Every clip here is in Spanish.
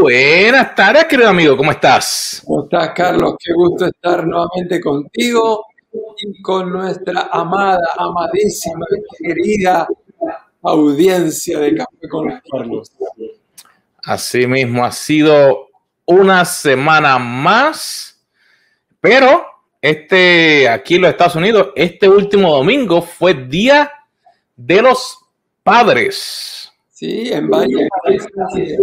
Buenas tardes, querido amigo, ¿cómo estás? ¿Cómo estás, Carlos? Qué gusto estar nuevamente contigo y con nuestra amada, amadísima, querida audiencia de Café con los Carlos. Así mismo, ha sido una semana más, pero este, aquí en los Estados Unidos, este último domingo fue Día de los Padres. Sí, en varios países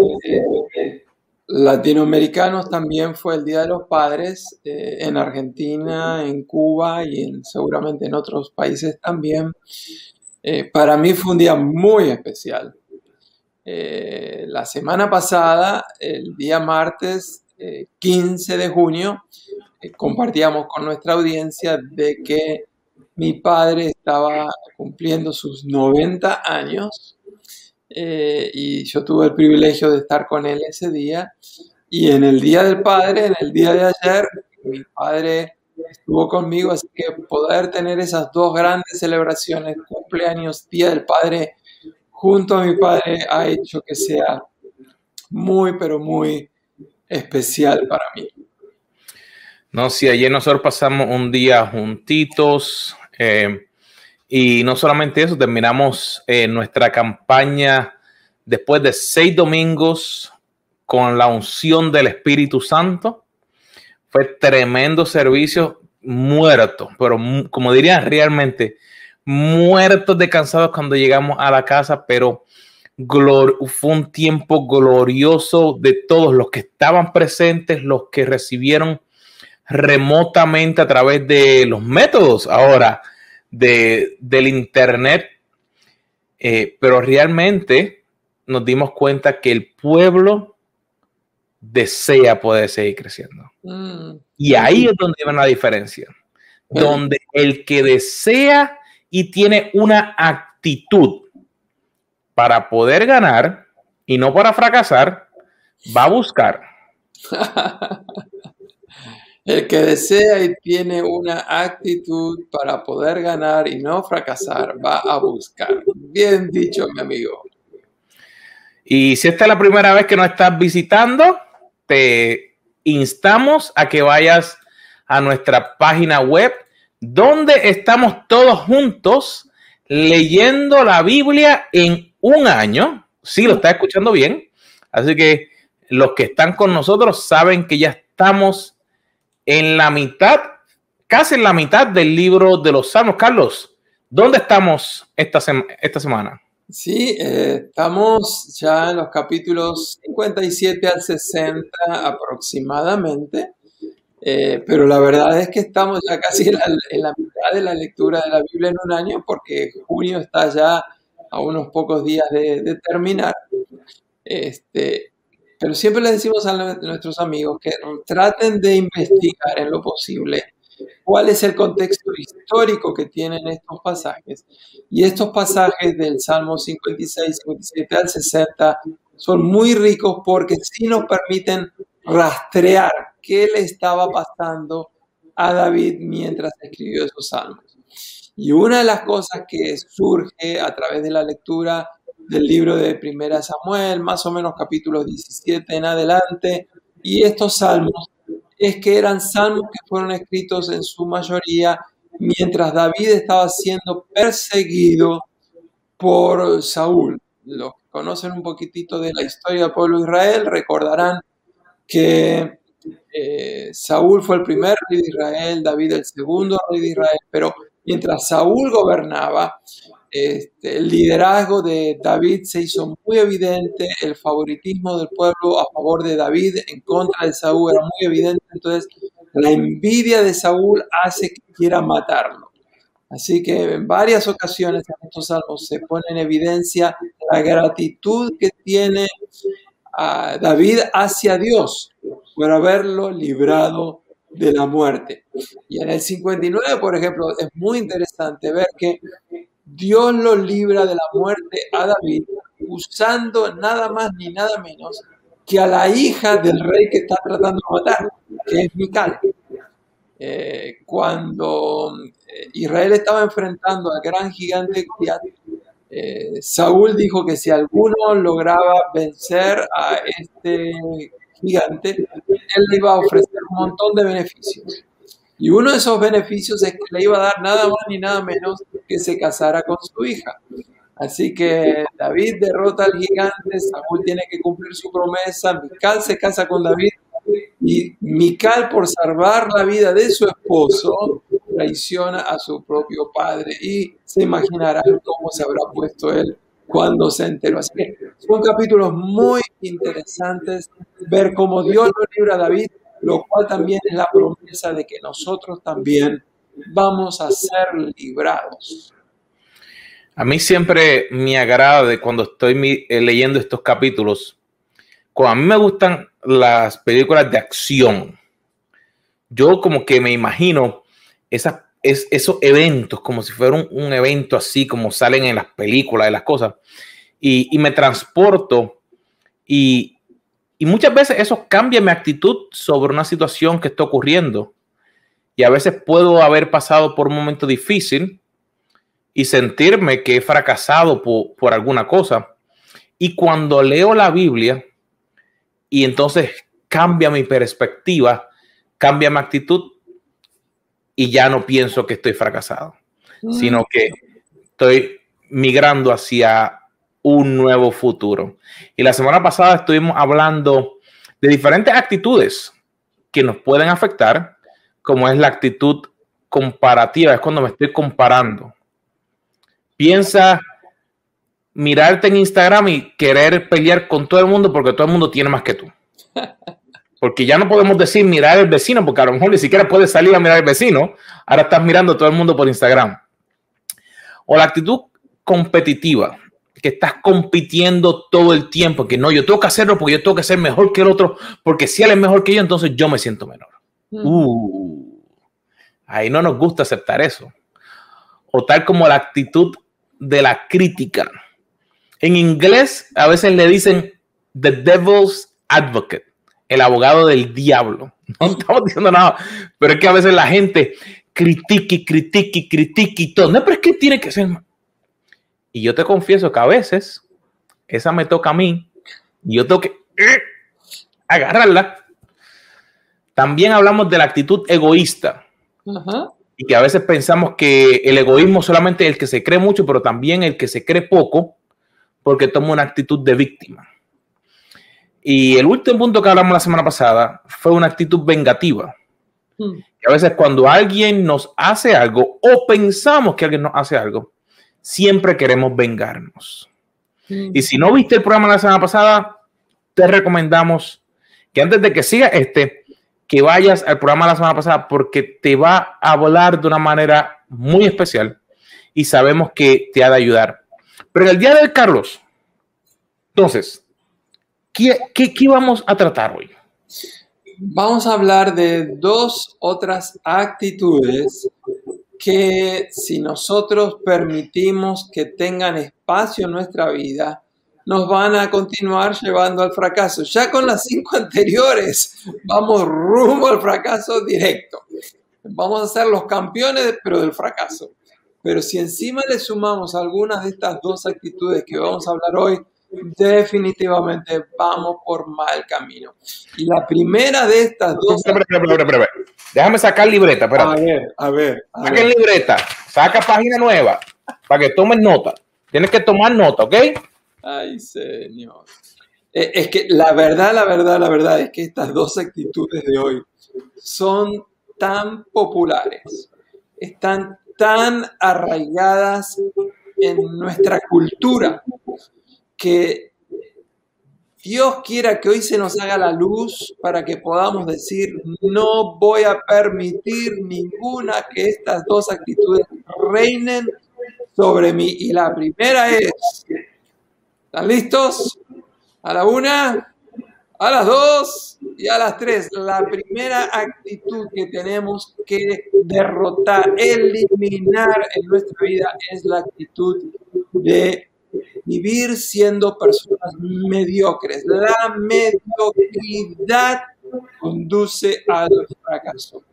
latinoamericanos también fue el Día de los Padres, eh, en Argentina, en Cuba y en, seguramente en otros países también. Eh, para mí fue un día muy especial. Eh, la semana pasada, el día martes, 15 eh, de junio, eh, compartíamos con nuestra audiencia de que mi padre estaba cumpliendo sus 90 años eh, y yo tuve el privilegio de estar con él ese día. Y en el Día del Padre, en el día de ayer, mi padre estuvo conmigo, así que poder tener esas dos grandes celebraciones, cumpleaños, Día del Padre, junto a mi padre, ha hecho que sea muy, pero muy especial para mí. No, sí, ayer nosotros pasamos un día juntitos eh, y no solamente eso, terminamos eh, nuestra campaña después de seis domingos con la unción del Espíritu Santo. Fue tremendo servicio, muerto, pero como dirían realmente, muertos de cansados cuando llegamos a la casa, pero fue un tiempo glorioso de todos los que estaban presentes, los que recibieron remotamente a través de los métodos ahora de, del Internet. Eh, pero realmente nos dimos cuenta que el pueblo desea poder seguir creciendo. Mm. Y ahí es donde va la diferencia. Donde el que desea y tiene una actitud para poder ganar y no para fracasar, va a buscar. El que desea y tiene una actitud para poder ganar y no fracasar, va a buscar. Bien dicho, mi amigo. Y si esta es la primera vez que nos estás visitando, te instamos a que vayas a nuestra página web donde estamos todos juntos leyendo la Biblia en un año. Sí, lo está escuchando bien. Así que los que están con nosotros saben que ya estamos en la mitad, casi en la mitad del libro de los Salmos. Carlos, ¿dónde estamos esta, esta semana? Sí, eh, estamos ya en los capítulos 57 al 60 aproximadamente. Eh, pero la verdad es que estamos ya casi en la, mitad de la lectura de la Biblia en un año, porque junio está ya a unos pocos días de, terminar. Este, pero siempre le decimos a nuestros amigos que traten de investigar en lo posible cuál es el contexto histórico que tienen estos pasajes. Y estos pasajes del Salmo 56, 57 al 60 son muy ricos porque sí nos permiten rastrear qué le estaba pasando a David mientras escribió esos salmos. Y una de las cosas que surge a través de la lectura del libro de Primera Samuel, más o menos capítulos 17 en adelante, y estos salmos, es que eran salmos que fueron escritos en su mayoría mientras David estaba siendo perseguido por Saúl. Los que conocen un poquitito de la historia del pueblo de Israel recordarán que eh, Saúl fue el primer rey de Israel, David el segundo rey de Israel, pero mientras Saúl gobernaba, este, el liderazgo de David se hizo muy evidente, el favoritismo del pueblo a favor de David en contra de Saúl era muy evidente, entonces la envidia de Saúl hace que quiera matarlo. Así que en varias ocasiones en estos salmos se pone en evidencia la gratitud que tiene a David hacia Dios por haberlo librado de la muerte. Y en el 59, por ejemplo, es muy interesante ver que Dios lo libra de la muerte a David usando nada más ni nada menos que a la hija del rey que está tratando de matar, que es Mical. Eh, cuando eh, Israel estaba enfrentando al gran gigante eh, Saúl dijo que si alguno lograba vencer a este gigante, él le iba a ofrecer un montón de beneficios. Y uno de esos beneficios es que le iba a dar nada más ni nada menos que se casara con su hija. Así que David derrota al gigante, Saúl tiene que cumplir su promesa, Mical se casa con David y Mical por salvar la vida de su esposo traiciona a su propio padre y se imaginarán cómo se habrá puesto él cuando se enteró. Así que son capítulos muy interesantes, ver cómo Dios lo libra a David, lo cual también es la promesa de que nosotros también vamos a ser librados. A mí siempre me agrada de cuando estoy eh, leyendo estos capítulos, Cuando a mí me gustan las películas de acción, yo como que me imagino esas, esos eventos como si fuera un, evento así como salen en las películas, de las cosas, y, me transporto y, y muchas veces eso cambia mi actitud sobre una situación que está ocurriendo. Y a veces puedo haber pasado por un momento difícil y sentirme que he fracasado por, por alguna cosa. Y cuando leo la Biblia, y entonces cambia mi perspectiva, cambia mi actitud y ya no pienso que estoy fracasado, mm. sino que estoy migrando hacia un nuevo futuro. Y la semana pasada estuvimos hablando de diferentes actitudes que nos pueden afectar, como es la actitud comparativa, es cuando me estoy comparando. Piensa mirarte en Instagram y querer pelear con todo el mundo porque todo el mundo tiene más que tú. Porque ya no podemos decir mirar al vecino, porque a lo mejor ni siquiera puedes salir a mirar al vecino. Ahora estás mirando a todo el mundo por Instagram. O la actitud competitiva, que estás compitiendo todo el tiempo, que no, yo tengo que hacerlo porque yo tengo que ser mejor que el otro, porque si él es mejor que yo, entonces yo me siento menor. Mm. Uh, ahí no nos gusta aceptar eso. O tal como la actitud de la crítica en inglés a veces le dicen the devil's advocate, el abogado del diablo. No estamos diciendo nada, pero es que a veces la gente critique, critique, critique y todo. No, pero es que tiene que ser. Y yo te confieso que a veces esa me toca a mí y yo tengo que eh, agarrarla. También hablamos de la actitud egoísta. Y que a veces pensamos que el egoísmo solamente es el que se cree mucho, pero también el que se cree poco porque toma una actitud de víctima. Y el último punto que hablamos la semana pasada fue una actitud vengativa. Hmm. a veces cuando alguien nos hace algo o pensamos que alguien nos hace algo, siempre queremos vengarnos. Y si no viste el programa la semana pasada, te recomendamos que antes de que siga este, que vayas al programa la semana pasada porque te va a hablar de una manera muy especial y sabemos que te ha de ayudar. Pero el día de Carlos, entonces, ¿qué, qué, vamos a tratar hoy? Vamos a hablar de dos otras actitudes que si nosotros permitimos que tengan espacio en nuestra vida, nos van a continuar llevando al fracaso. Ya con las cinco anteriores, vamos rumbo al fracaso directo. Vamos a ser los campeones, pero del fracaso. Pero si encima le sumamos algunas de estas dos actitudes que vamos a hablar hoy, definitivamente vamos por mal camino. Y la primera de estas dos... Déjame sacar libreta. A ver, a ver. saca libreta, saca página nueva para que tomen nota. Tienes que tomar nota, ¿ok? Ay, señor. Eh, es que la verdad, la verdad, la verdad es que estas dos actitudes de hoy son tan populares, están tan arraigadas en nuestra cultura que Dios quiera que hoy se nos haga la luz para que podamos decir, no voy a permitir ninguna que estas dos actitudes reinen sobre mí. Y la primera es, ¿están listos? A la una, a las dos y a las tres. La primera actitud que tenemos que derrotar, eliminar en nuestra vida es la actitud de vivir siendo personas mediocres. La mediocridad conduce al fracaso.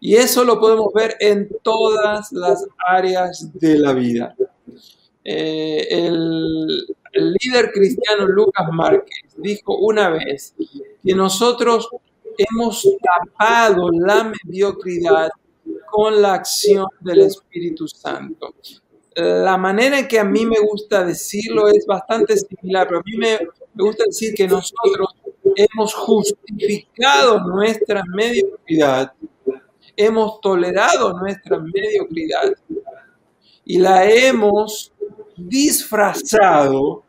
Y eso lo podemos ver en todas las áreas de la vida. Eh, el, el líder cristiano Lucas Márquez dijo una vez que nosotros hemos tapado la mediocridad con la acción del Espíritu Santo. La manera en que a mí me gusta decirlo es bastante similar, pero a mí me, me gusta decir que nosotros hemos justificado nuestra mediocridad, hemos tolerado nuestra mediocridad y la hemos disfrazado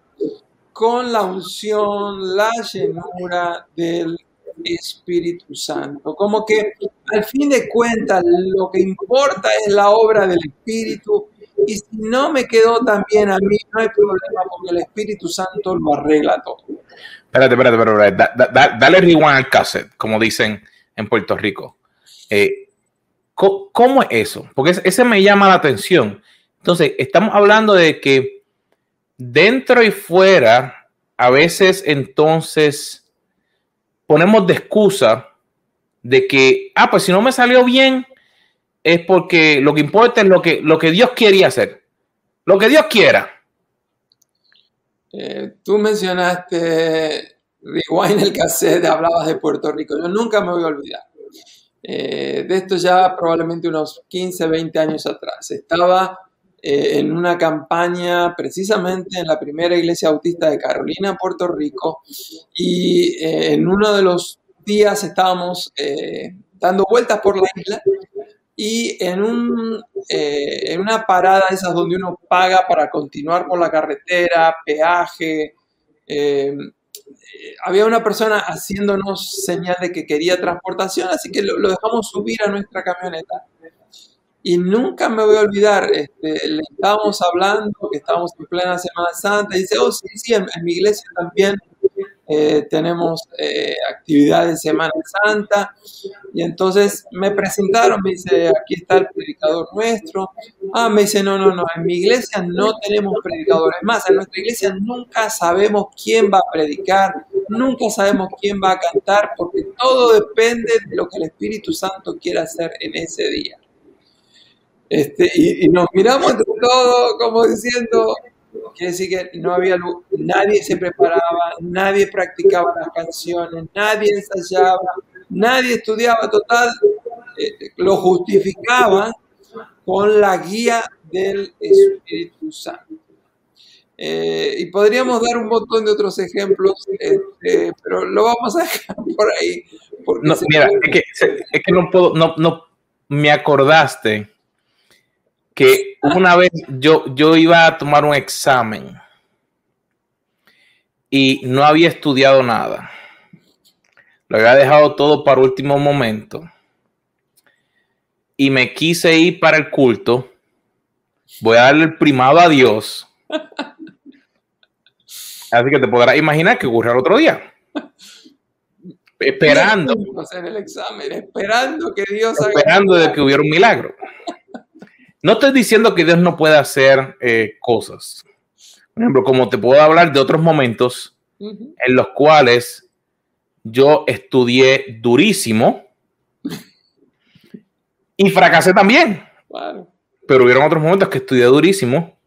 con la unción, la llenura del Espíritu Santo. Como que al fin de cuentas lo que importa es la obra del Espíritu y si no me quedó tan bien a mí, no hay problema porque el Espíritu Santo lo arregla todo. Espérate, espérate, espérate. dale rewind al cassette, como dicen en Puerto Rico. Eh, ¿cómo, es eso? Porque ese me llama la atención. Entonces, estamos hablando de que dentro y fuera, a veces entonces ponemos de excusa de que, ah, pues si no me salió bien, es porque lo que importa es lo que, lo que Dios quería hacer. Lo que Dios quiera. Eh, tú mencionaste Rewind el cassette, hablabas de Puerto Rico. Yo nunca me voy a olvidar. Eh, de esto ya probablemente unos 15, 20 años atrás. Estaba eh, en una campaña precisamente en la primera iglesia autista de Carolina, Puerto Rico, y en uno de los días estábamos dando vueltas por la isla y en, un, eh, en una parada esas donde uno paga para continuar por la carretera, peaje, eh, había una persona haciéndonos señal de que quería transportación, así que lo, dejamos subir a nuestra camioneta. Y nunca me voy a olvidar, este, le estábamos hablando, que estábamos en plena Semana Santa, y dice, oh, sí, sí, en mi iglesia también eh, tenemos eh, actividades de Semana Santa, y entonces me presentaron, me dice, aquí está el predicador nuestro. Ah, me dice, no, no, no, en mi iglesia no tenemos predicadores más, en nuestra iglesia nunca sabemos quién va a predicar, nunca sabemos quién va a cantar, porque todo depende de lo que el Espíritu Santo quiera hacer en ese día. Este, y, y nos miramos entre todos como diciendo, Quiere decir que no había luz, nadie se preparaba, nadie practicaba las canciones, nadie ensayaba, nadie estudiaba, total, eh, lo justificaba con la guía del Espíritu Santo. Eh, y podríamos dar un montón de otros ejemplos, este, pero lo vamos a dejar por ahí. No, mira, es que, es que, no puedo, no, no me acordaste que una vez yo, yo iba a tomar un examen y no había estudiado nada. Lo había dejado todo para último momento. Y me quise ir para el culto. Voy a darle el primado a Dios. Así que te podrás imaginar que ocurrió el otro día. Esperando. El examen, esperando que Dios Esperando de que hubiera un milagro. No estoy diciendo que Dios no pueda hacer eh, cosas. Por ejemplo, como te puedo hablar de otros momentos en los cuales yo estudié durísimo y fracasé también. Pero hubieron otros momentos que estudié durísimo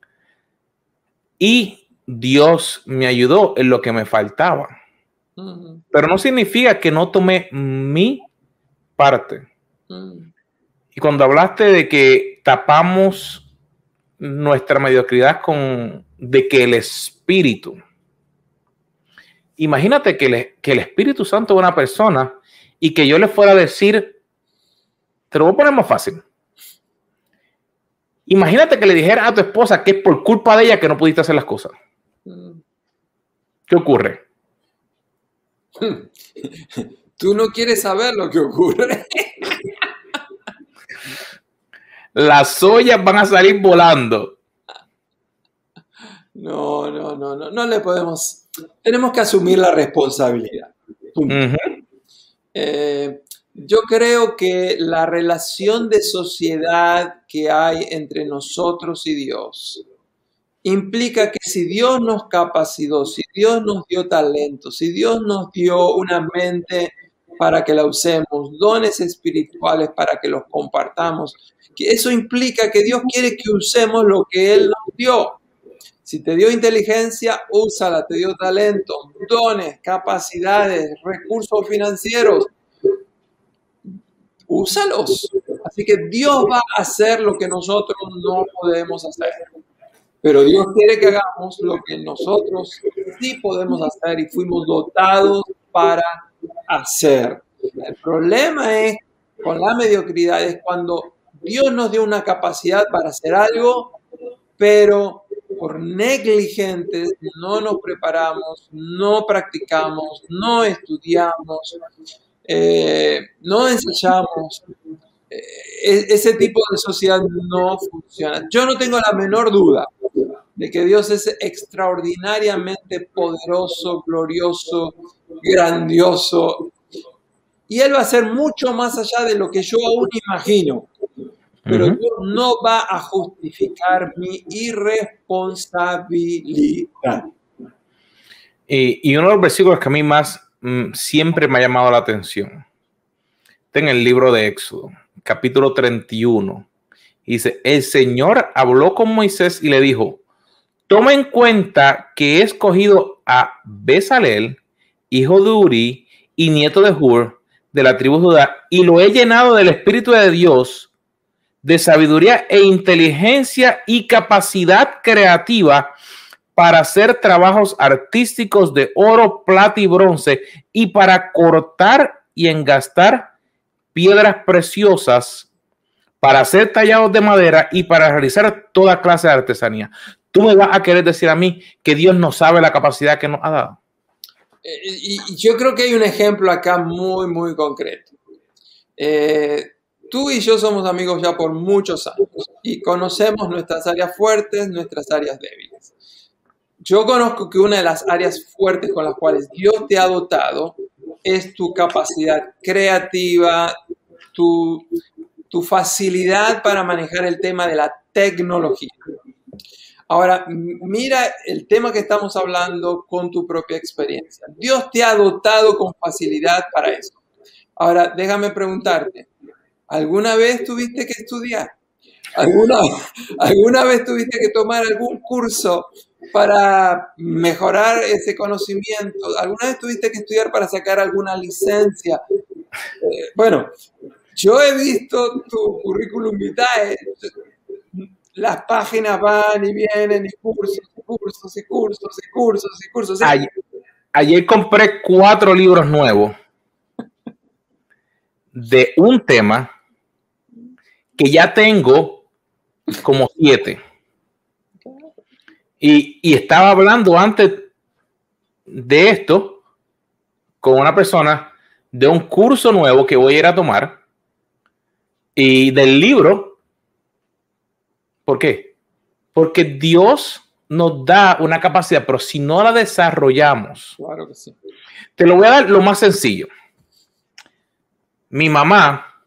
y Dios me ayudó en lo que me faltaba. Pero no significa que no tomé mi parte. Y cuando hablaste de que tapamos nuestra mediocridad con de que el Espíritu, imagínate que, que el Espíritu Santo es una persona y que yo le fuera a decir, te lo voy a poner más fácil. Imagínate que le dijera a tu esposa que es por culpa de ella que no pudiste hacer las cosas. ¿Qué ocurre? Tú no quieres saber lo que ocurre. Las ollas van a salir volando. No, no, no, no, no le podemos. Tenemos que asumir la responsabilidad. Eh, yo creo que la relación de sociedad que hay entre nosotros y Dios implica que si Dios nos capacitó, si Dios nos dio talento, si Dios nos dio una mente para que la usemos, dones espirituales para que los compartamos, que eso implica que Dios quiere que usemos lo que Él nos dio. Si te dio inteligencia, úsala, te dio talento, dones, capacidades, recursos financieros, úsalos. Así que Dios va a hacer lo que nosotros no podemos hacer. Pero Dios quiere que hagamos lo que nosotros sí podemos hacer y fuimos dotados para hacer. El problema es con la mediocridad es cuando Dios nos dio una capacidad para hacer algo, pero por negligentes no nos preparamos, no practicamos, no estudiamos, eh, no ensayamos. Eh, ese tipo de sociedad no funciona. Yo no tengo la menor duda de que Dios es extraordinariamente poderoso, glorioso, grandioso. Y Él va a ser mucho más allá de lo que yo aún imagino. Pero Dios no va a justificar mi irresponsabilidad. Y, uno de los versículos que a mí más mm, siempre me ha llamado la atención está en el libro de Éxodo, capítulo 31. Dice, el Señor habló con Moisés y le dijo, toma en cuenta que he escogido a Bezalel, hijo de Uri y nieto de Hur, de la tribu Judá, y lo he llenado del Espíritu de Dios, de sabiduría e inteligencia y capacidad creativa para hacer trabajos artísticos de oro, plata y bronce, y para cortar y engastar piedras preciosas para hacer tallados de madera y para realizar toda clase de artesanía. Tú me vas a querer decir a mí que Dios no sabe la capacidad que nos ha dado. Eh, y yo creo que hay un ejemplo acá muy, muy concreto. Eh, tú y yo somos amigos ya por muchos años y conocemos nuestras áreas fuertes, nuestras áreas débiles. Yo conozco que una de las áreas fuertes con las cuales Dios te ha dotado es tu capacidad creativa, tu, tu facilidad para manejar el tema de la tecnología. Ahora, mira el tema que estamos hablando con tu propia experiencia. Dios te ha dotado con facilidad para eso. Ahora, déjame preguntarte, ¿alguna vez tuviste que estudiar? ¿Alguna, ¿Alguna vez tuviste que tomar algún curso para mejorar ese conocimiento? ¿Alguna vez tuviste que estudiar para sacar alguna licencia? Eh, bueno, yo he visto tu currículum vitae, las páginas van y vienen y cursos y cursos y cursos y cursos y cursos. Ayer, compré cuatro libros nuevos de un tema que ya tengo como siete. Y, y, estaba hablando antes de esto con una persona de un curso nuevo que voy a ir a tomar y del libro ¿Por qué? Porque Dios nos da una capacidad, pero si no la desarrollamos, claro que sí. te lo voy a dar lo más sencillo. Mi mamá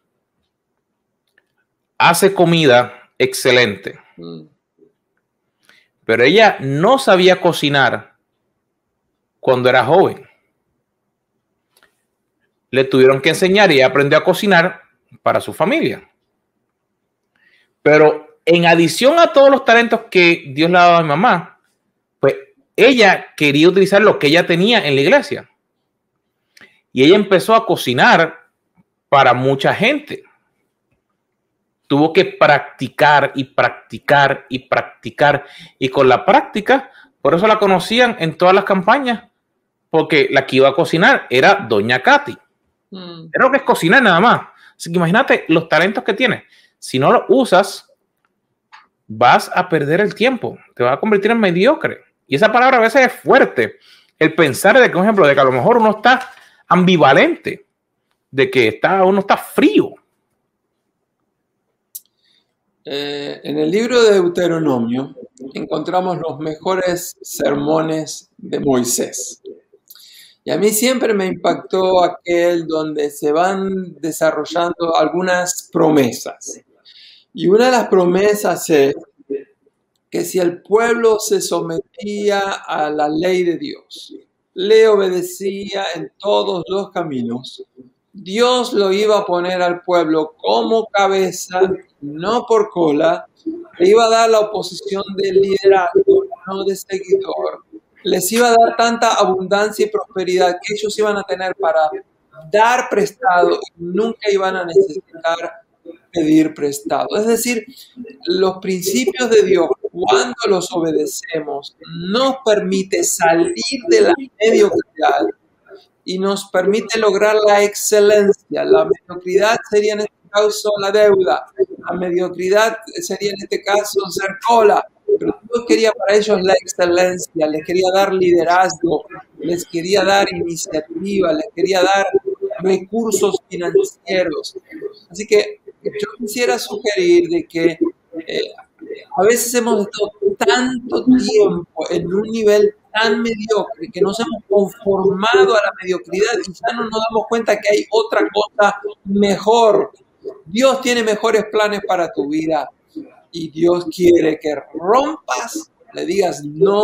hace comida excelente, mm. pero ella no sabía cocinar cuando era joven. Le tuvieron que enseñar y aprendió a cocinar para su familia. Pero en adición a todos los talentos que Dios le ha dado a mi mamá, pues ella quería utilizar lo que ella tenía en la iglesia. Y ella empezó a cocinar para mucha gente. Tuvo que practicar y practicar y practicar. Y con la práctica, por eso la conocían en todas las campañas, porque la que iba a cocinar era Doña Katy. Mm. Era lo que es cocinar nada más. Así que imagínate los talentos que tiene. Si no los usas, vas a perder el tiempo, te vas a convertir en mediocre. Y esa palabra a veces es fuerte. El pensar de que, por ejemplo, de que a lo mejor uno está ambivalente, de que está, uno está frío. Eh, en el libro de Deuteronomio encontramos los mejores sermones de Moisés. Y a mí siempre me impactó aquel donde se van desarrollando algunas promesas. Y una de las promesas es que si el pueblo se sometía a la ley de Dios, le obedecía en todos los caminos, Dios lo iba a poner al pueblo como cabeza, no por cola, le iba a dar la oposición de liderazgo, no de seguidor, les iba a dar tanta abundancia y prosperidad que ellos iban a tener para dar prestado y nunca iban a necesitar pedir prestado. Es decir, los principios de Dios, cuando los obedecemos, nos permite salir de la mediocridad y nos permite lograr la excelencia. La mediocridad sería en este caso la deuda, la mediocridad sería en este caso ser cola, pero Dios quería para ellos la excelencia, les quería dar liderazgo, les quería dar iniciativa, les quería dar recursos financieros. Así que yo quisiera sugerir de que eh, a veces hemos estado tanto tiempo en un nivel tan mediocre que nos hemos conformado a la mediocridad y ya no nos damos cuenta que hay otra cosa mejor. Dios tiene mejores planes para tu vida y Dios quiere que rompas, le digas no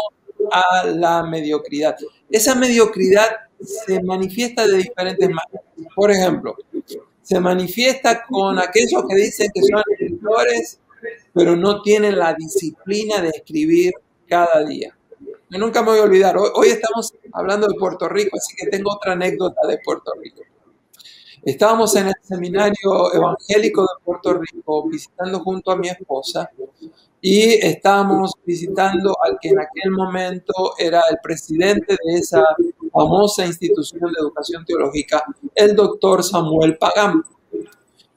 a la mediocridad. Esa mediocridad se manifiesta de diferentes maneras. Por ejemplo, se manifiesta con aquellos que dicen que son escritores, pero no tienen la disciplina de escribir cada día. Yo nunca me voy a olvidar, hoy, estamos hablando de Puerto Rico, así que tengo otra anécdota de Puerto Rico. Estábamos en el seminario evangélico de Puerto Rico visitando junto a mi esposa y estábamos visitando al que en aquel momento era el presidente de esa famosa institución de educación teológica, el doctor Samuel Pagán.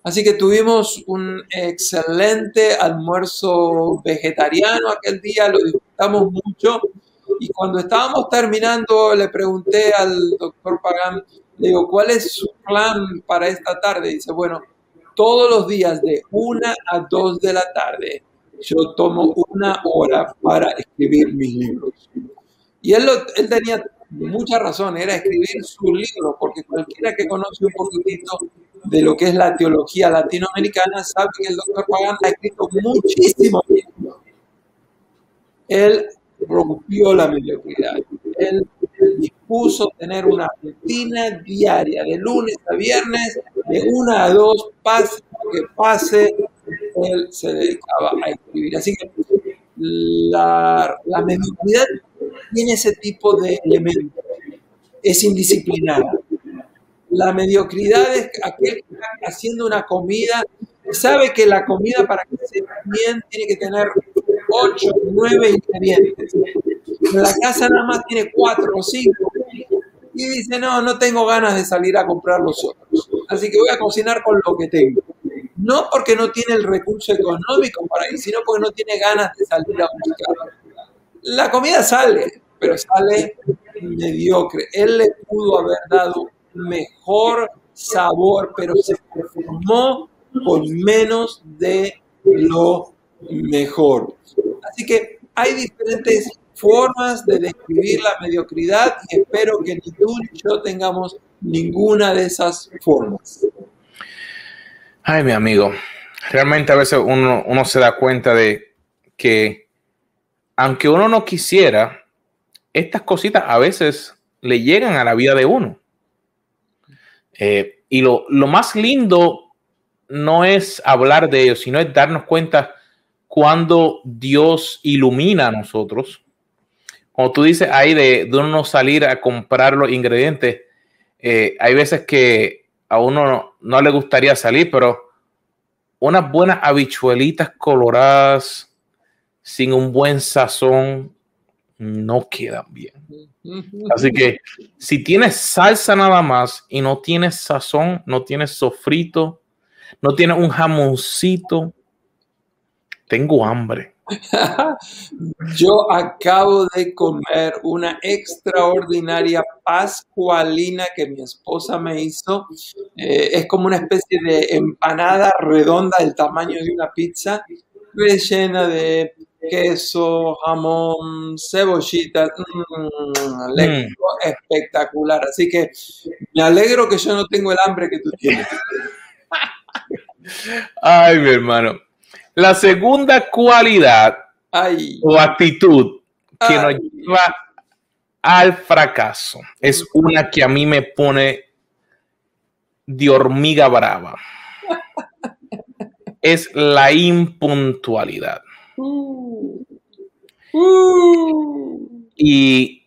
Así que tuvimos un excelente almuerzo vegetariano aquel día, lo disfrutamos mucho y cuando estábamos terminando le pregunté al doctor Pagán, digo, ¿cuál es su plan para esta tarde? dice, bueno, todos los días de una a dos de la tarde yo tomo una hora para escribir mis libros. Y él, él tenía mucha razón, era escribir su libro, porque cualquiera que conoce un poquitito de lo que es la teología latinoamericana sabe que el doctor Pagán ha escrito muchísimo Él rompió la mediocridad. Él dispuso tener una rutina diaria, de lunes a viernes, de una a dos, pase lo que pase, él se dedicaba a escribir. Así que la, mediocridad tiene ese tipo de elementos. Es indisciplinada. La mediocridad es aquel que está haciendo una comida, sabe que la comida para que sea bien tiene que tener 8, 9 ingredientes. En la casa nada más tiene 4 o 5. Y dice, no, no tengo ganas de salir a comprar los otros. Así que voy a cocinar con lo que tengo. No porque no tiene el recurso económico para ir, sino porque no tiene ganas de salir a buscar. La comida sale, pero sale mediocre. Él le pudo haber dado mejor sabor, pero se conformó con menos de lo mejor. Así que hay diferentes formas de describir la mediocridad y espero que ni tú ni yo tengamos ninguna de esas formas. Ay, mi amigo, realmente a veces uno, uno se da cuenta de que aunque uno no quisiera, estas cositas a veces le llegan a la vida de uno. Eh, y lo, lo, más lindo no es hablar de ello, sino es darnos cuenta cuando Dios ilumina a nosotros. Como tú dices ahí de, de uno salir a comprar los ingredientes, eh, hay veces que a uno no, le gustaría salir, pero unas buenas habichuelitas coloradas sin un buen sazón no quedan bien. Así que si tienes salsa nada más y no tienes sazón, no tienes sofrito, no tienes un jamoncito, tengo hambre. Yo acabo de comer una extraordinaria pascualina que mi esposa me hizo. Eh, es como una especie de empanada redonda del tamaño de una pizza, rellena de queso, jamón, cebollita. Mm, mm. espectacular. Así que me alegro que yo no tengo el hambre que tú tienes. Ay, mi hermano. La segunda cualidad o actitud que nos lleva al fracaso es una que a mí me pone de hormiga brava. es la impuntualidad. Y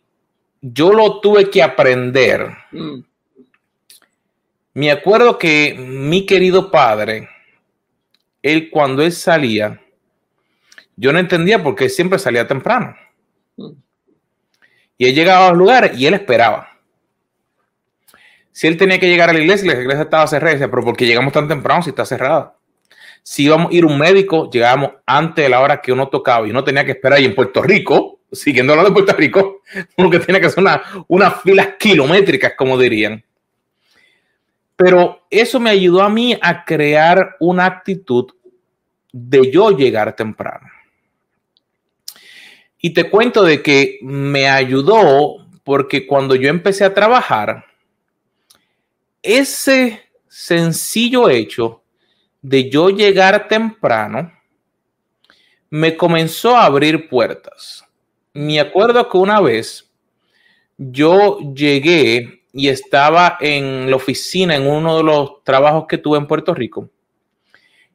yo lo tuve que aprender. Mm. Me acuerdo que mi querido padre, él cuando él salía, yo no entendía por qué siempre salía temprano. Y él llegaba a los lugares y él esperaba. Si él tenía que llegar a la iglesia, la iglesia estaba cerrada, decía, pero ¿por qué llegamos tan temprano si está cerrada? Si íbamos a ir a un médico, llegábamos antes de la hora que uno tocaba y uno tenía que esperar. Y en Puerto Rico, siguiendo hablando de Puerto Rico, uno que tiene que hacer unas una filas kilométricas, como dirían. Pero eso me ayudó a mí a crear una actitud de yo llegar temprano. Y te cuento de que me ayudó porque cuando yo empecé a trabajar, ese sencillo hecho de yo llegar temprano me comenzó a abrir puertas. Me acuerdo que una vez yo llegué y estaba en la oficina en uno de los trabajos que tuve en Puerto Rico.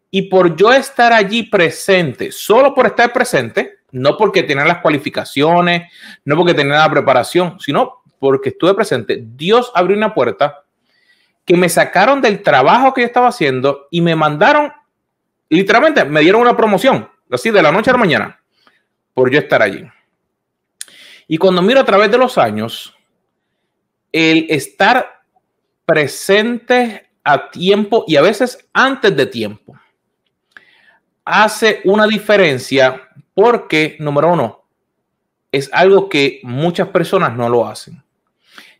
Y por yo estar allí presente, solo por estar presente, no porque tenía las cualificaciones, no porque tenía la preparación, sino porque estuve presente, Dios abrió una puerta que me sacaron del trabajo que yo estaba haciendo y me mandaron, literalmente, me dieron una promoción, así de la noche a la mañana, por yo estar allí. Y cuando miro a través de los años, el estar presente a tiempo y a veces antes de tiempo hace una diferencia porque, número uno, es algo que muchas personas no lo hacen.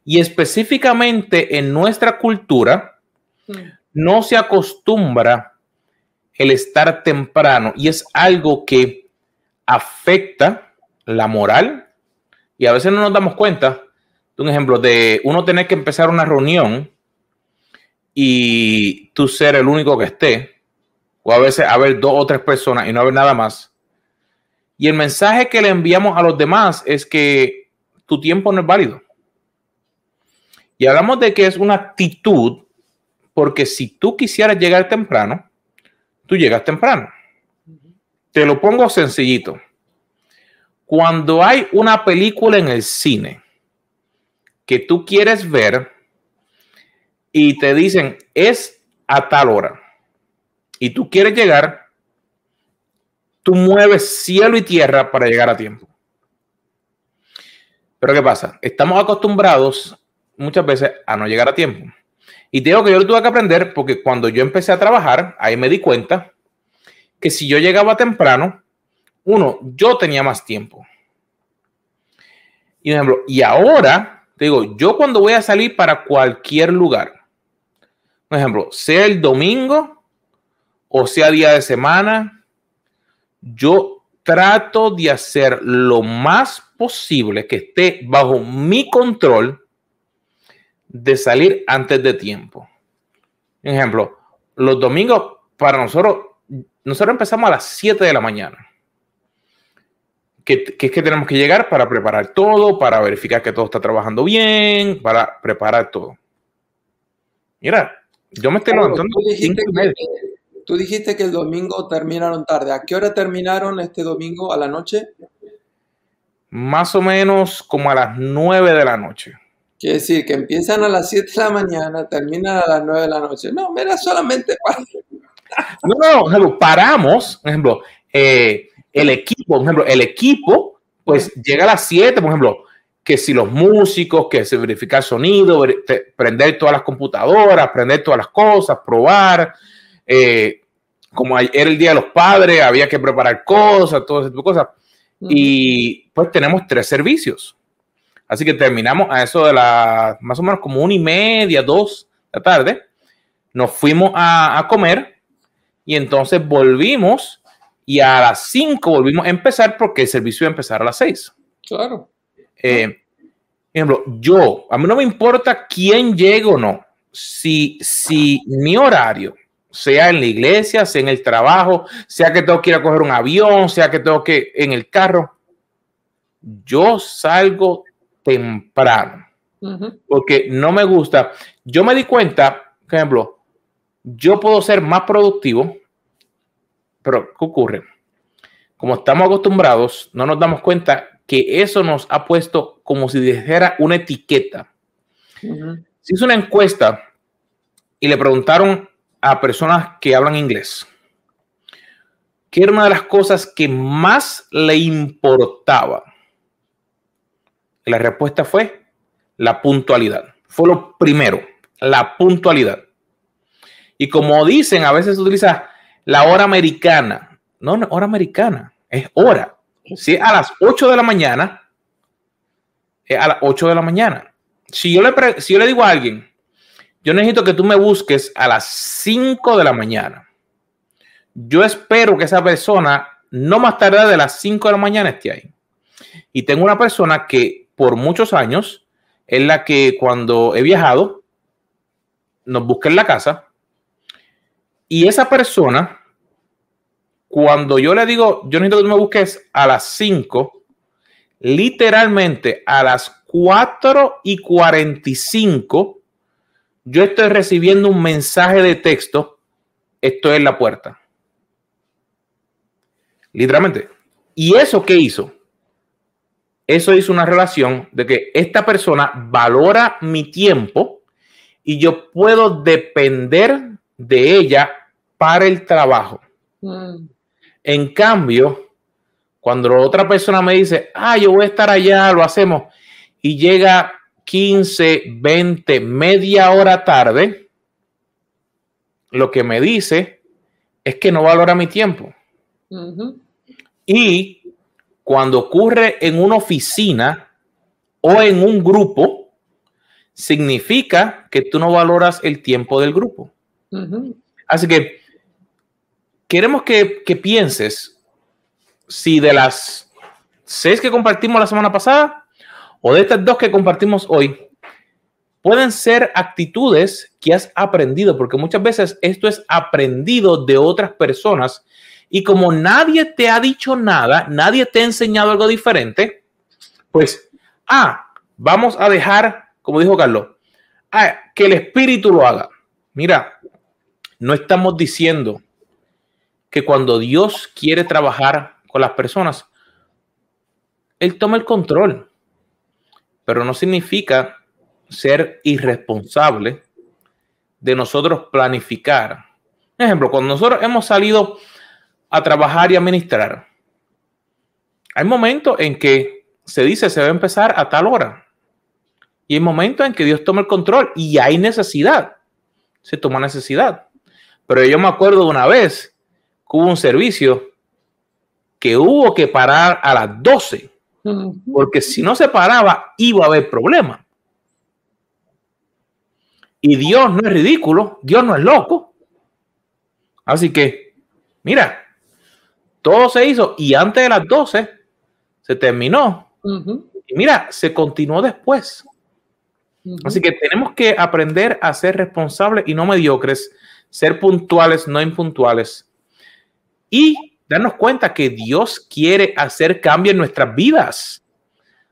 Y específicamente en nuestra cultura, mm. no se acostumbra el estar temprano y es algo que afecta la moral y a veces no nos damos cuenta un ejemplo de uno tener que empezar una reunión y tú ser el único que esté o a veces haber dos o tres personas y no haber nada más. Y el mensaje que le enviamos a los demás es que tu tiempo no es válido. Y hablamos de que es una actitud, porque si tú quisieras llegar temprano, tú llegas temprano. Te lo pongo sencillito. Cuando hay una película en el cine que tú quieres ver y te dicen es a tal hora y tú quieres llegar, tú mueves cielo y tierra para llegar a tiempo. Pero ¿qué pasa? Estamos acostumbrados muchas veces a no llegar a tiempo. Y digo que yo lo tuve que aprender porque cuando yo empecé a trabajar, ahí me di cuenta que si yo llegaba temprano, uno, yo tenía más tiempo. Y, ejemplo, y ahora, te digo, yo cuando voy a salir para cualquier lugar, por ejemplo, sea el domingo o sea día de semana, yo trato de hacer lo más posible que esté bajo mi control de salir antes de tiempo. Ejemplo, los domingos para nosotros, nosotros empezamos a las 7 de la mañana. Que, es que tenemos que llegar para preparar todo, para verificar que todo está trabajando bien, para preparar todo. Mira, yo me estoy levantando. Tú dijiste, que, tú dijiste que el domingo terminaron tarde. ¿A qué hora terminaron este domingo a la noche? Más o menos como a las 9 de la noche. Quiere decir que empiezan a las 7 de la mañana, terminan a las 9 de la noche. No, mira, solamente para... No, no, paramos, por ejemplo, eh, el equipo, por ejemplo, el equipo, pues llega a las 7, por ejemplo, que si los músicos, que se verifica el sonido, prender todas las computadoras, prender todas las cosas, probar. Eh, como era el Día de los Padres, había que preparar cosas, todo ese tipo de cosas. Y pues tenemos tres servicios. Así que terminamos a eso de la más o menos como una y media, dos de la tarde. Nos fuimos a, comer y entonces volvimos y a las cinco volvimos a empezar porque el servicio iba a empezar a las seis. Claro. Eh, ejemplo, yo, a mí no me importa quién llegue o no. Si, si mi horario, sea en la iglesia, sea en el trabajo, sea que tengo que ir a coger un avión, sea que tengo que en el carro, yo salgo temprano. Porque no me gusta. Yo me di cuenta, por ejemplo, yo puedo ser más productivo, pero ¿qué ocurre? Como estamos acostumbrados, no nos damos cuenta que eso nos ha puesto como si dijera una etiqueta. Se hizo una encuesta y le preguntaron a personas que hablan inglés qué era una de las cosas que más le importaba la respuesta fue la puntualidad. Fue lo primero, la puntualidad. Y como dicen, a veces se utiliza la hora americana. No, no, hora americana, es hora. Si es a las 8 de la mañana, es a las 8 de la mañana. Si yo le, si yo le digo a alguien, yo necesito que tú me busques a las 5 de la mañana. Yo espero que esa persona no más tarde de las 5 de la mañana esté ahí. Y tengo una persona que por muchos años es la que cuando he viajado nos busca en la casa. Y esa persona, cuando yo le digo, yo necesito que me busques a las 5, literalmente a las 4 y 45, yo estoy recibiendo un mensaje de texto, estoy en la puerta. Literalmente. ¿Y eso qué hizo? Eso hizo una relación de que esta persona valora mi tiempo y yo puedo depender de ella para el trabajo. Mm. En cambio, cuando otra persona me dice, ah, yo voy a estar allá, lo hacemos, y llega 15, 20, media hora tarde, lo que me dice es que no valora mi tiempo. Y cuando ocurre en una oficina o en un grupo, significa que tú no valoras el tiempo del grupo. Así que queremos que, que pienses si de las seis que compartimos la semana pasada, o de estas dos que compartimos hoy, pueden ser actitudes que has aprendido, porque muchas veces esto es aprendido de otras personas y como nadie te ha dicho nada, nadie te ha enseñado algo diferente, pues, ah, vamos a dejar, como dijo Carlos, ah, que el espíritu lo haga. Mira, no estamos diciendo que cuando Dios quiere trabajar con las personas, Él toma el control pero no significa ser irresponsable de nosotros planificar. ejemplo, cuando nosotros hemos salido a trabajar y administrar, hay momentos en que se dice se va a empezar a tal hora. Y hay momentos en que Dios toma el control y hay necesidad. Se toma necesidad. Pero yo me acuerdo de una vez hubo un servicio que hubo que parar a las 12 porque si no se paraba, iba a haber problemas. Y Dios no es ridículo, Dios no es loco. Así que, mira, todo se hizo y antes de las 12 se terminó. Y mira, se continuó después. Así que tenemos que aprender a ser responsables y no mediocres, ser puntuales, no impuntuales. Y darnos cuenta que Dios quiere hacer cambio en nuestras vidas.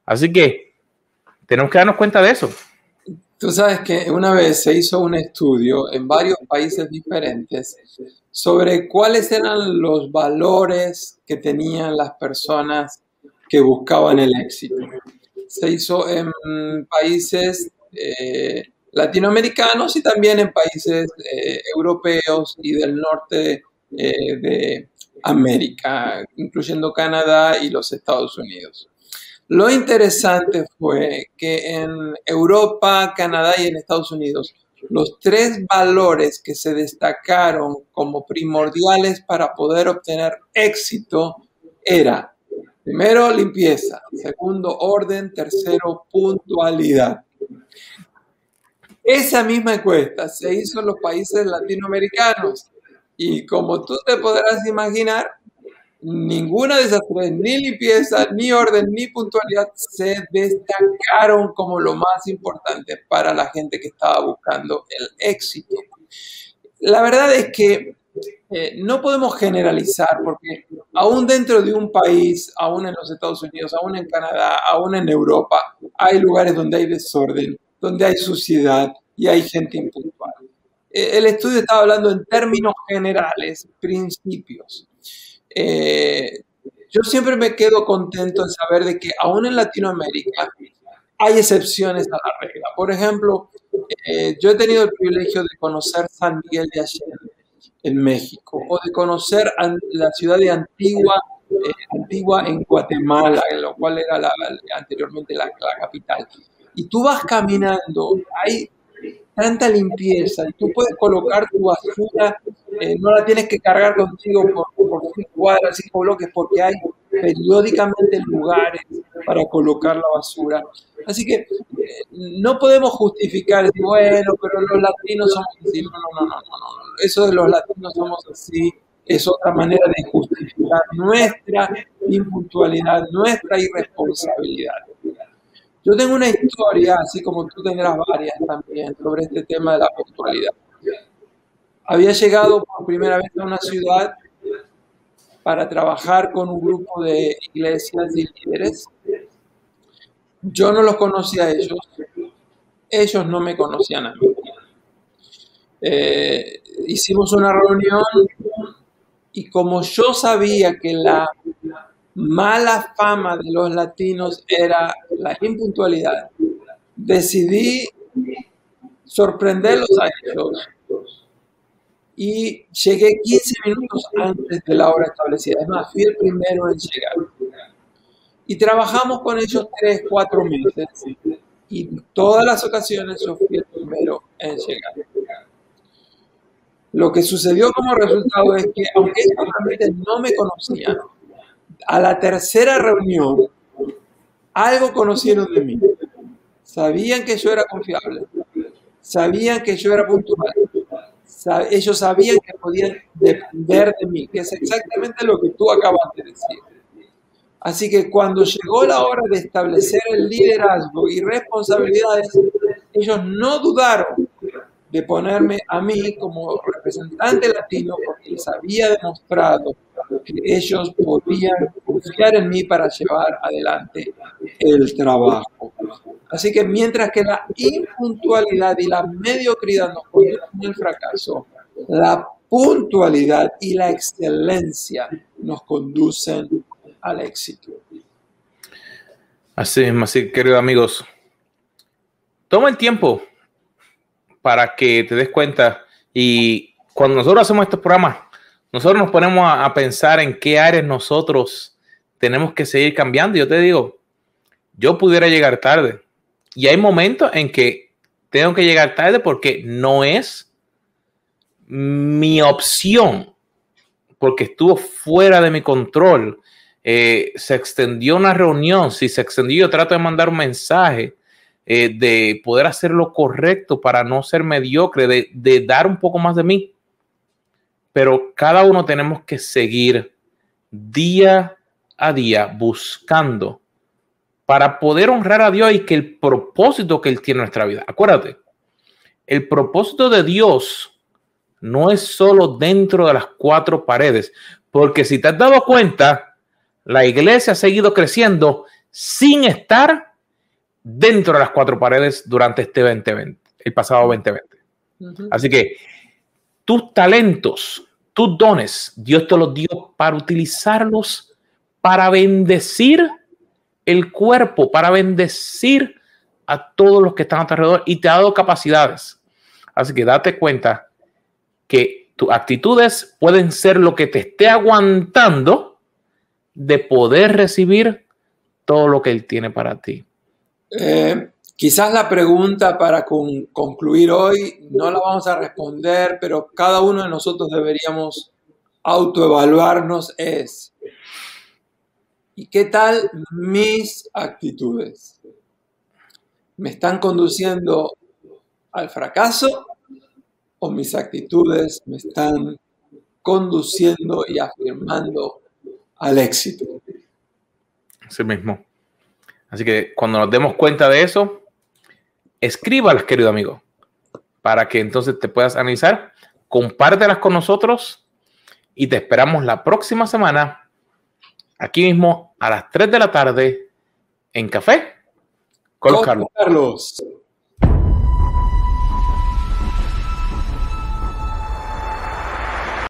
Así que tenemos que darnos cuenta de eso. Tú sabes que una vez se hizo un estudio en varios países diferentes sobre cuáles eran los valores que tenían las personas que buscaban el éxito. Se hizo en países eh, latinoamericanos y también en países eh, europeos y del norte eh, de América, incluyendo Canadá y los Estados Unidos. Lo interesante fue que en Europa, Canadá y en Estados Unidos, los tres valores que se destacaron como primordiales para poder obtener éxito era, primero, limpieza, segundo, orden, tercero, puntualidad. Esa misma encuesta se hizo en los países latinoamericanos y como tú te podrás imaginar, ninguna de esas tres, ni limpieza, ni orden, ni puntualidad, se destacaron como lo más importante para la gente que estaba buscando el éxito. La verdad es que eh, no podemos generalizar porque aún dentro de un país, aún en los Estados Unidos, aún en Canadá, aún en Europa, hay lugares donde hay desorden, donde hay suciedad y hay gente impuntual. Eh, el estudio estaba hablando en términos generales, principios. Eh, yo siempre me quedo contento de saber de que aún en Latinoamérica hay excepciones a la regla. Por ejemplo, eh, yo he tenido el privilegio de conocer San Miguel de Allende en México o de conocer la ciudad de Antigua, Antigua en Guatemala, en lo cual era anteriormente la, la capital. Y tú vas caminando, hay tanta limpieza y tú puedes colocar tu basura, eh, no la tienes que cargar contigo por, cinco cuadras, cinco bloques, porque hay periódicamente lugares para colocar la basura. Así que eh, no podemos justificar, bueno, pero los latinos somos así. No, no, no, no, no, Eso de los latinos somos así es otra manera de justificar nuestra impuntualidad, nuestra irresponsabilidad. Yo tengo una historia, así como tú tendrás varias también, sobre este tema de la puntualidad. Había llegado por primera vez a una ciudad para trabajar con un grupo de iglesias y líderes. Yo no los conocía a ellos, ellos no me conocían a mí. Eh, hicimos una reunión y como yo sabía que la mala fama de los latinos era la impuntualidad, decidí sorprenderlos a ellos y llegué 15 minutos antes de la hora establecida. Es más, fui el primero en llegar. Y trabajamos con ellos 3, 4 meses y todas las ocasiones yo fui el primero en llegar. Lo que sucedió como resultado es que, aunque ellos realmente no me conocían, a la tercera reunión, algo conocieron de mí. Sabían que yo era confiable, sabían que yo era puntual, ellos sabían que podían depender de mí, que es exactamente lo que tú acabas de decir. Así que cuando llegó la hora de establecer el liderazgo y responsabilidades, ellos no dudaron de ponerme a mí como representante latino porque les había demostrado ellos podían confiar en mí para llevar adelante el trabajo. Así que mientras que la impuntualidad y la mediocridad nos conducen al fracaso, la puntualidad y la excelencia nos conducen al éxito. Así mismo, así queridos amigos, toma el tiempo para que te des cuenta y cuando nosotros hacemos estos programas, nosotros nos ponemos a, pensar en qué áreas nosotros tenemos que seguir cambiando. Yo te digo, yo pudiera llegar tarde y hay momentos en que tengo que llegar tarde porque no es mi opción, porque estuvo fuera de mi control. Eh, se extendió una reunión, si se extendió, yo trato de mandar un mensaje eh, de poder hacer lo correcto para no ser mediocre, de, de dar un poco más de mí. Pero cada uno tenemos que seguir día a día buscando para poder honrar a Dios y que el propósito que Él tiene en nuestra vida. Acuérdate, el propósito de Dios no es solo dentro de las cuatro paredes, porque si te has dado cuenta, la iglesia ha seguido creciendo sin estar dentro de las cuatro paredes durante este 2020, el pasado 2020. Así que tus talentos, tus dones, Dios te los dio para utilizarlos para bendecir el cuerpo, para bendecir a todos los que están a tu alrededor y te ha dado capacidades. Así que date cuenta que tus actitudes pueden ser lo que te esté aguantando de poder recibir todo lo que Él tiene para ti. Eh, quizás la pregunta para concluir hoy no la vamos a responder, pero cada uno de nosotros deberíamos autoevaluarnos es, ¿y qué tal mis actitudes? ¿Me están conduciendo al fracaso o mis actitudes me están conduciendo y afirmando al éxito? Sí mismo. Así que cuando nos demos cuenta de eso, escríbalas, querido amigo, para que entonces te puedas analizar, compártelas con nosotros y te esperamos la próxima semana, aquí mismo a las 3 de la tarde, en Café con, Carlos.